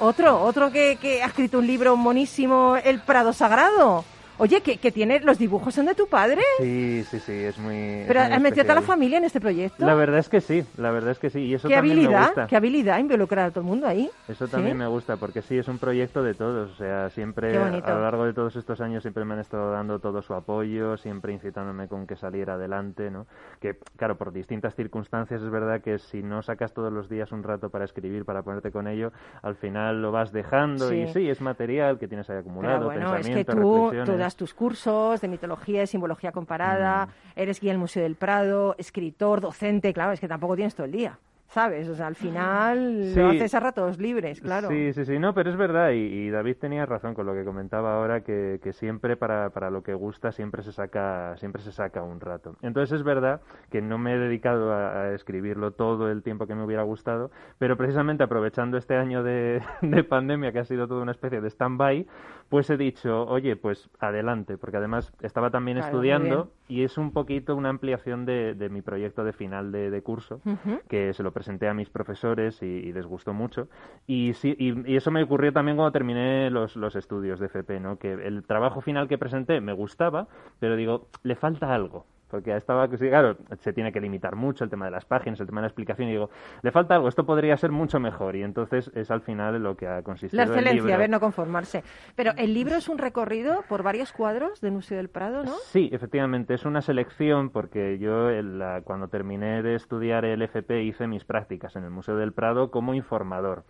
otro, otro que, que ha escrito un libro monísimo, El Prado Sagrado. Oye, que, que tiene los dibujos son de tu padre. Sí, sí, sí, es muy. Pero es muy has metido a toda la familia en este proyecto. La verdad es que sí, la verdad es que sí. Y eso qué también me habilidad, gusta. qué habilidad involucrar a todo el mundo ahí. Eso ¿Sí? también me gusta, porque sí, es un proyecto de todos. O sea, siempre, a lo largo de todos estos años, siempre me han estado dando todo su apoyo, siempre incitándome con que saliera adelante, ¿no? Que, claro, por distintas circunstancias es verdad que si no sacas todos los días un rato para escribir, para ponerte con ello, al final lo vas dejando Sí. y sí, es material que tienes ahí acumulado, bueno, es que tú, reflexiones. tú das tus cursos de mitología y simbología comparada, Mm. eres guía del Museo del Prado, escritor, docente, claro, es que tampoco tienes todo el día, ¿sabes? O sea, al final Sí. lo haces a ratos libres, claro. Sí, sí, sí, no, pero es verdad y, y David tenía razón con lo que comentaba ahora que, que siempre para, para lo que gusta siempre se saca siempre se saca un rato. Entonces es verdad que no me he dedicado a, a escribirlo todo el tiempo que me hubiera gustado, pero precisamente aprovechando este año de, <laughs> de pandemia que ha sido toda una especie de stand-by, pues he dicho, oye, pues adelante, porque además estaba también Claro, estudiando y es un poquito una ampliación de, de mi proyecto de final de, de curso que se lo presenté a mis profesores y, y les gustó mucho. Y, sí, y, y eso me ocurrió también cuando terminé los, los estudios de FP, ¿no? que el trabajo final que presenté me gustaba, pero digo, le falta algo. Porque estaba, claro, se tiene que limitar mucho el tema de las páginas, el tema de la explicación, y digo, le falta algo, esto podría ser mucho mejor. Y entonces es al final lo que ha consistido La el excelencia, libro. a ver, no conformarse. Pero el libro es un recorrido por varios cuadros del Museo del Prado, ¿no? Sí, efectivamente, es una selección porque yo la- cuando terminé de estudiar el FP hice mis prácticas en el Museo del Prado como informador.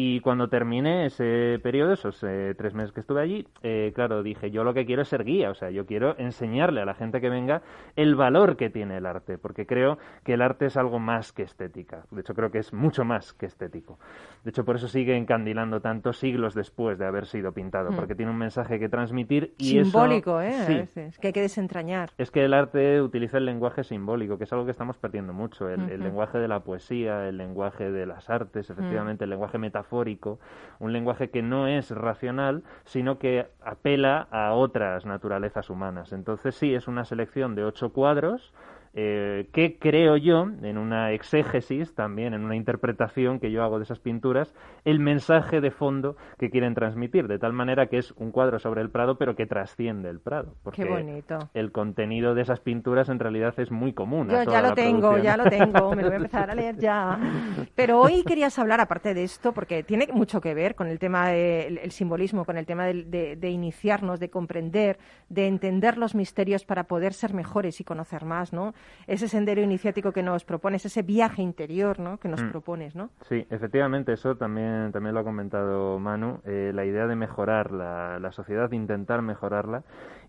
Y cuando terminé ese periodo, esos eh, tres meses que estuve allí, eh, claro, dije, yo lo que quiero es ser guía, o sea, yo quiero enseñarle a la gente que venga el valor que tiene el arte, porque creo que el arte es algo más que estética. De hecho, creo que es mucho más que estético. De hecho, por eso sigue encandilando tanto siglos después de haber sido pintado, Mm. porque tiene un mensaje que transmitir y eso- Simbólico, ¿eh? A Sí, veces, que hay que desentrañar. es que el arte utiliza el lenguaje simbólico, que es algo que estamos perdiendo mucho. El, el lenguaje de la poesía, el lenguaje de las artes, efectivamente, el lenguaje metafórico, un lenguaje que no es racional, sino que apela a otras naturalezas humanas. Entonces sí, es una selección de ocho cuadros. Eh, que creo yo, en una exégesis también, en una interpretación que yo hago de esas pinturas, el mensaje de fondo que quieren transmitir, de tal manera que es un cuadro sobre el Prado, pero que trasciende el Prado. Porque Qué bonito. el contenido de esas pinturas en realidad es muy común. a Yo ya lo tengo, producción. ya lo tengo, me lo voy a empezar a leer ya. <laughs> Pero hoy querías hablar, aparte de esto, porque tiene mucho que ver con el tema del el simbolismo, con el tema de iniciarnos, de comprender, de entender los misterios para poder ser mejores y conocer más, ¿no? Ese sendero iniciático que nos propones, ese viaje interior, ¿no? Que nos Mm. propones, ¿no? Sí, efectivamente, eso también, también lo ha comentado Manu, eh, la idea de mejorar la, la sociedad, de intentar mejorarla.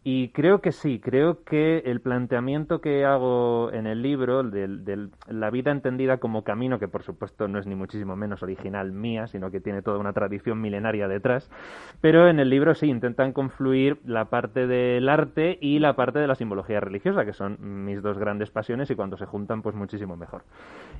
Y creo que sí, creo que el planteamiento que hago en el libro, de la vida entendida como camino, que por supuesto no es ni muchísimo menos original mía, sino que tiene toda una tradición milenaria detrás, pero en el libro sí intentan confluir la parte del arte y la parte de la simbología religiosa, que son mis dos grandes pasiones y cuando se juntan pues muchísimo mejor.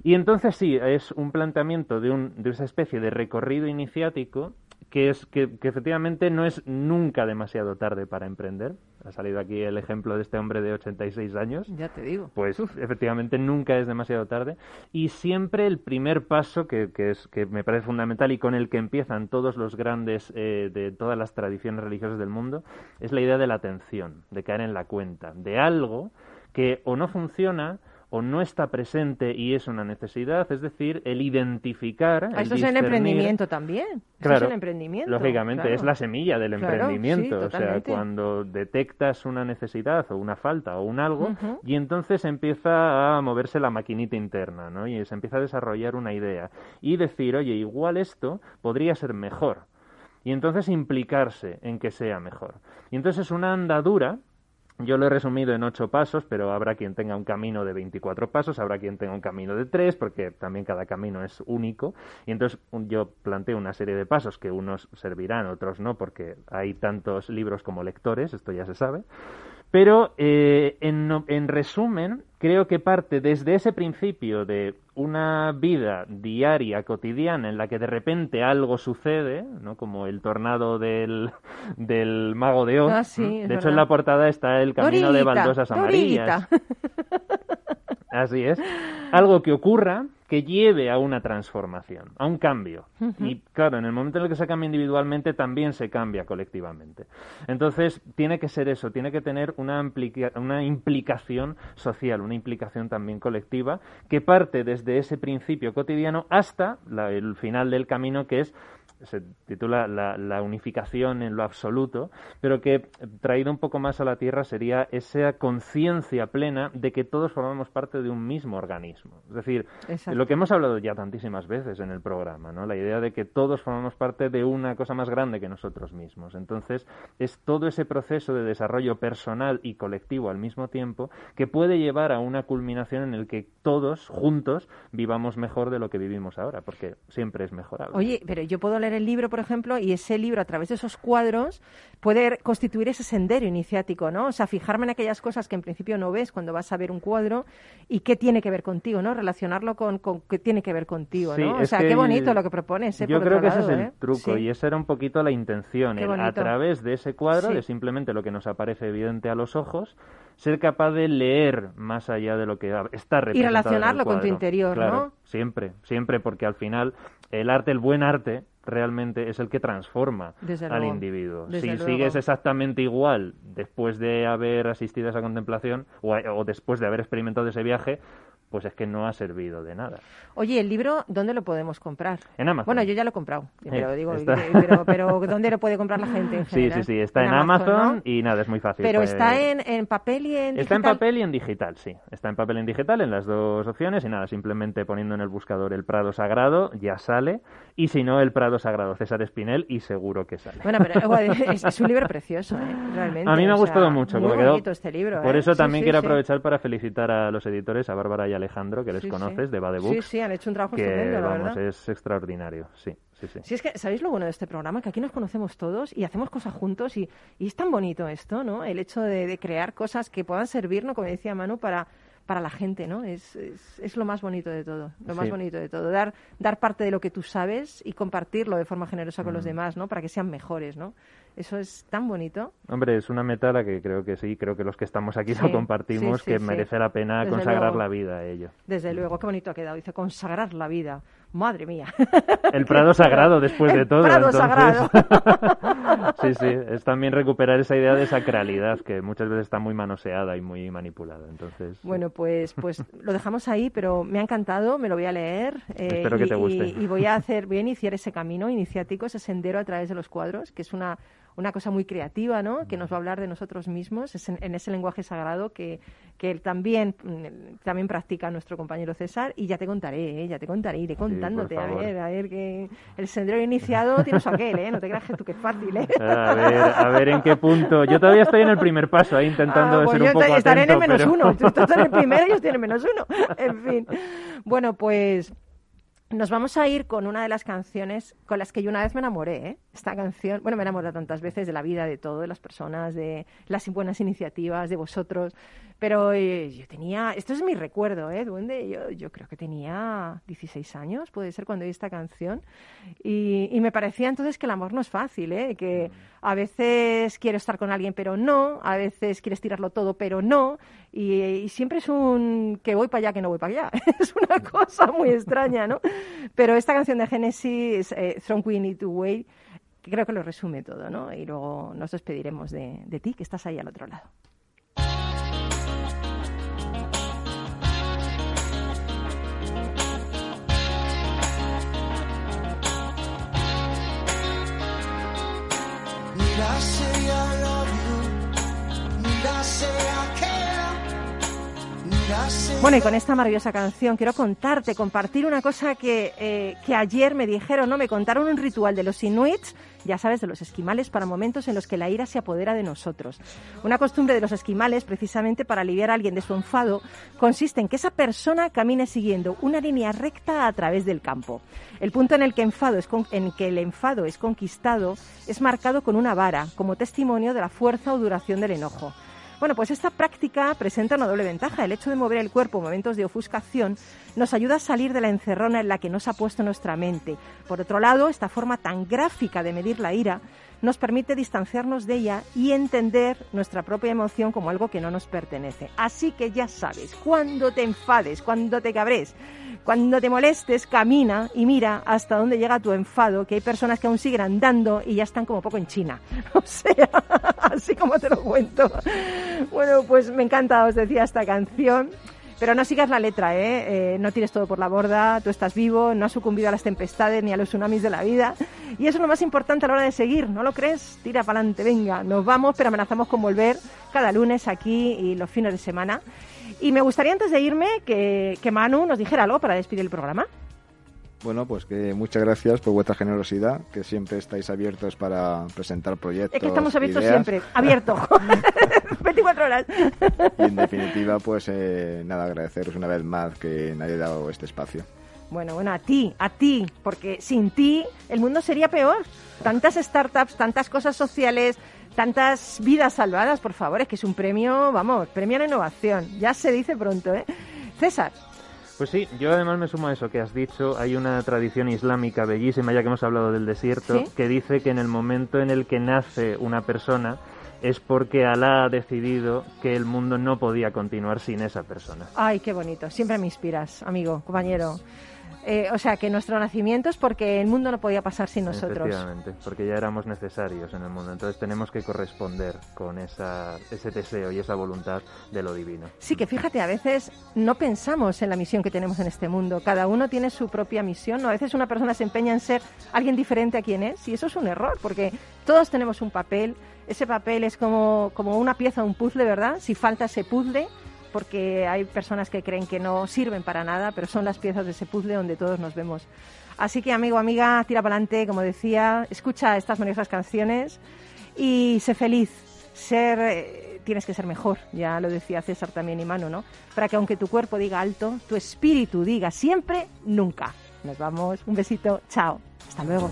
Y entonces sí, es un planteamiento de, un, de esa especie de recorrido iniciático que es que efectivamente no es nunca demasiado tarde para emprender. Ha salido aquí el ejemplo de este hombre de 86 años. Ya te digo. Pues efectivamente nunca es demasiado tarde y siempre el primer paso que, que es que me parece fundamental y con el que empiezan todos los grandes eh, de todas las tradiciones religiosas del mundo es la idea de la atención, de caer en la cuenta de algo que o no funciona o no está presente y es una necesidad, es decir, el identificar, Ah, el Esto es discernir- emprendimiento también. Claro, es en emprendimiento. Lógicamente, claro. es la semilla del Claro, emprendimiento. sí, o sea, cuando detectas una necesidad o una falta o un algo, y entonces empieza a moverse la maquinita interna, ¿no? Y se empieza a desarrollar una idea. Y decir, oye, igual esto podría ser mejor. Y entonces implicarse en que sea mejor. Y entonces es una andadura Yo lo he resumido en ocho pasos, pero habrá quien tenga un camino de 24 pasos, habrá quien tenga un camino de tres, porque también cada camino es único. Y entonces yo planteo una serie de pasos que unos servirán, otros no, porque hay tantos libros como lectores, esto ya se sabe. Pero eh, en, resumen, creo que parte desde ese principio de una vida diaria, cotidiana, en la que de repente algo sucede, ¿no? como el tornado del, del mago de Oz. Ah, de hecho, en la portada está el camino de baldosas amarillas. Así es. Algo que ocurra que lleve a una transformación, a un cambio. Y claro, en el momento en el que se cambia individualmente, también se cambia colectivamente. Entonces, tiene que ser eso, tiene que tener una, una implicación social, una implicación también colectiva, que parte desde ese principio cotidiano hasta el final del camino, que es se titula la, unificación en lo absoluto, pero que traído un poco más a la tierra sería esa conciencia plena de que todos formamos parte de un mismo organismo. Es decir, lo que hemos hablado ya tantísimas veces en el programa, ¿no? La idea de que todos formamos parte de una cosa más grande que nosotros mismos. Entonces, es todo ese proceso de desarrollo personal y colectivo al mismo tiempo que puede llevar a una culminación en el que todos juntos vivamos mejor de lo que vivimos ahora, porque siempre es mejorable. Oye, pero yo puedo leer el libro, por ejemplo, y ese libro, a través de esos cuadros, puede constituir ese sendero iniciático, ¿no? O sea, fijarme en aquellas cosas que en principio no ves cuando vas a ver un cuadro y qué tiene que ver contigo, ¿no? Relacionarlo con, qué tiene que ver contigo, ¿no? O sea, qué bonito lo que propones, ¿eh? Yo creo que ese es el ¿eh? truco y esa era un poquito la intención, a través de ese cuadro, de simplemente lo que nos aparece evidente a los ojos, ser capaz de leer más allá de lo que está representado. Y relacionarlo con tu interior, ¿no? Siempre, siempre, porque al final el arte, el buen arte, realmente es el que transforma al individuo. si sigues exactamente igual después de haber asistido a esa contemplación o, después de haber experimentado ese viaje, pues es que no ha servido de nada. Oye, ¿el libro dónde lo podemos comprar? En Amazon. Bueno, yo ya lo he comprado, <laughs> pero, digo, pero, ¿dónde lo puede comprar la gente en <laughs> Sí, sí, sí, está en, Amazon, y nada, es muy fácil. Pero pues. está en, papel y en digital. Está en papel y en digital, sí. Está en papel y en digital, en las dos opciones y nada, simplemente poniendo en el buscador el Prado Sagrado ya sale y si no, el Prado Sagrado César Espinel y seguro que sale. Bueno, pero <laughs> es, un libro precioso, ¿eh? realmente. A mí me ha gustado mucho. Muy bonito este libro. Por ¿eh? eso también quiero aprovechar para felicitar a los editores, a Bárbara y a Alejandro, que les conoces, de Bade Books. Sí, sí, han hecho un trabajo estupendo, la vamos, es extraordinario, sí. Sí, sí. sí, es que, ¿sabéis lo bueno de este programa? Que aquí nos conocemos todos y hacemos cosas juntos y, y es tan bonito esto, ¿no? El hecho de, de crear cosas que puedan servirnos, como decía Manu, para, para la gente, ¿no? Es, es, es, lo más bonito de todo, lo más bonito de todo. Dar, dar parte de lo que tú sabes y compartirlo de forma generosa con los demás, ¿no? Para que sean mejores, ¿no? Eso es tan bonito. Hombre, es una meta la que creo que sí, creo que los que estamos aquí lo compartimos, que merece la pena consagrar la vida a ello. Desde luego, qué bonito ha quedado. Dice, consagrar la vida. Madre mía. El Prado Sagrado, después <laughs> de todo. Prado Sagrado. <laughs> sí, sí, es también recuperar esa idea de sacralidad que muchas veces está muy manoseada y muy manipulada. Entonces, bueno, pues, pues lo dejamos ahí, pero me ha encantado, me lo voy a leer. Eh, Espero que te guste. Y, y, voy a hacer, voy a iniciar ese camino iniciático, ese sendero a través de los cuadros, que es una una cosa muy creativa, ¿no? Que nos va a hablar de nosotros mismos en, ese lenguaje sagrado que, que él también, mm, también practica nuestro compañero César. Y ya te contaré, ¿eh? ya te contaré, iré contándote. a ver, a ver, que el sendero iniciado tienes aquel, ¿eh? No te creas que tú que es fácil, ¿eh? A ver, a ver en qué punto. Yo todavía estoy en el primer paso, ahí intentando ah, pues ser un poco estaré en el menos uno. <laughs> Tú estás en el primero y yo estoy en el menos uno. En fin. Bueno, pues... Nos vamos a ir con una de las canciones con las que yo una vez me enamoré. ¿eh? Esta canción, bueno, me enamoré tantas veces de la vida, de todo, de las personas, de las buenas iniciativas, de vosotros. Pero eh, yo tenía, esto es mi recuerdo, ¿eh, Duende? Yo, yo creo que tenía 16 años, puede ser, cuando oí esta canción. Y, y, me parecía entonces que el amor no es fácil, ¿eh? Que a veces quieres estar con alguien, pero no. A veces quieres tirarlo todo, pero no. Y, siempre es un que voy para allá, que no voy para allá. <laughs> es una cosa muy extraña, ¿no? Pero esta canción de Genesis, eh, Strong We Need to Wait, creo que lo resume todo, ¿no? Y luego nos despediremos de, de ti, que estás ahí al otro lado. Bueno, y con esta maravillosa canción quiero contarte, compartir una cosa que, eh, que ayer me dijeron, ¿no? Me contaron un ritual de los inuits, ya sabes, de los esquimales, para momentos en los que la ira se apodera de nosotros. Una costumbre de los esquimales, precisamente para aliviar a alguien de su enfado, consiste en que esa persona camine siguiendo una línea recta a través del campo. El punto en el que, enfado es en que el enfado es conquistado es marcado con una vara, como testimonio de la fuerza o duración del enojo. Bueno, pues esta práctica presenta una doble ventaja. El hecho de mover el cuerpo en momentos de ofuscación nos ayuda a salir de la encerrona en la que nos ha puesto nuestra mente. Por otro lado, esta forma tan gráfica de medir la ira nos permite distanciarnos de ella y entender nuestra propia emoción como algo que no nos pertenece. Así que ya sabes, cuando te enfades, cuando te cabres, cuando te molestes, camina y mira hasta dónde llega tu enfado, que hay personas que aún siguen andando y ya están como poco en China. <laughs> O sea, así como te lo cuento. Bueno, pues me encanta, os decía, esta canción. Pero no sigas la letra, ¿eh? ¿eh? No tires todo por la borda, tú estás vivo, no has sucumbido a las tempestades ni a los tsunamis de la vida. Y eso es lo más importante a la hora de seguir, ¿no lo crees? Tira para adelante, venga, nos vamos, pero amenazamos con volver cada lunes aquí y los fines de semana. Y me gustaría antes de irme que, que Manu nos dijera algo para despedir el programa. Bueno, pues que muchas gracias por vuestra generosidad, que siempre estáis abiertos para presentar proyectos. Es que estamos abiertos siempre, abiertos, <laughs> <laughs> 24 horas. y en definitiva, pues eh, nada, agradeceros una vez más que nadie haya dado este espacio. Bueno, bueno, a ti, a ti, porque sin ti el mundo sería peor. Tantas startups, tantas cosas sociales, tantas vidas salvadas, por favor, es que es un premio, vamos, premio a la innovación. Ya se dice pronto, ¿eh? César. Pues sí, yo además me sumo a eso que has dicho. Hay una tradición islámica bellísima, ya que hemos hablado del desierto, que dice que en el momento en el que nace una persona es porque Alá ha decidido que el mundo no podía continuar sin esa persona. Ay, qué bonito. Siempre me inspiras, amigo, compañero. Eh, o sea, que nuestro nacimiento es porque el mundo no podía pasar sin nosotros. Efectivamente, porque ya éramos necesarios en el mundo. Entonces tenemos que corresponder con esa, ese deseo y esa voluntad de lo divino. Sí, que fíjate, a veces no pensamos en la misión que tenemos en este mundo. Cada uno tiene su propia misión. A veces una persona se empeña en ser alguien diferente a quien es y eso es un error, porque todos tenemos un papel. Ese papel es como, como una pieza, un puzzle, ¿verdad? Si falta ese puzzle, porque hay personas que creen que no sirven para nada, pero son las piezas de ese puzzle donde todos nos vemos. Así que, amigo, amiga, tira para adelante, como decía, escucha estas maravillosas canciones y sé feliz. Ser, eh, tienes que ser mejor, ya lo decía César también y Manu, ¿no? Para que aunque tu cuerpo diga alto, tu espíritu diga siempre, nunca. Nos vamos, un besito, chao, hasta luego.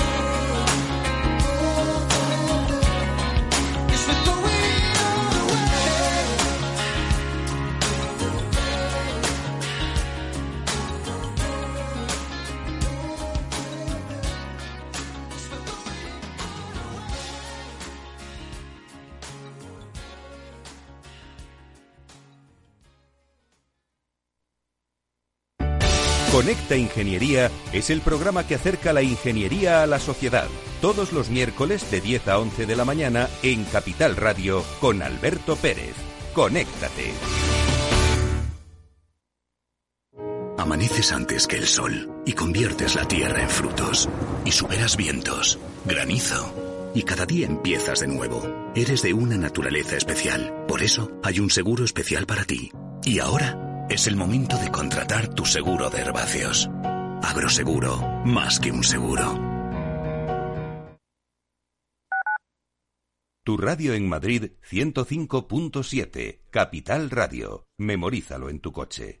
Conecta Ingeniería es el programa que acerca la ingeniería a la sociedad. Todos los miércoles de 10 a 11 de la mañana en Capital Radio con Alberto Pérez. Conéctate. Amaneces antes que el sol y conviertes la tierra en frutos. Y superas vientos, granizo. Y cada día empiezas de nuevo. Eres de una naturaleza especial. Por eso hay un seguro especial para ti. Y ahora es el momento de contratar tu seguro de herbáceos. Agroseguro, más que un seguro. Tu radio en Madrid 105.7, Capital Radio. Memorízalo en tu coche.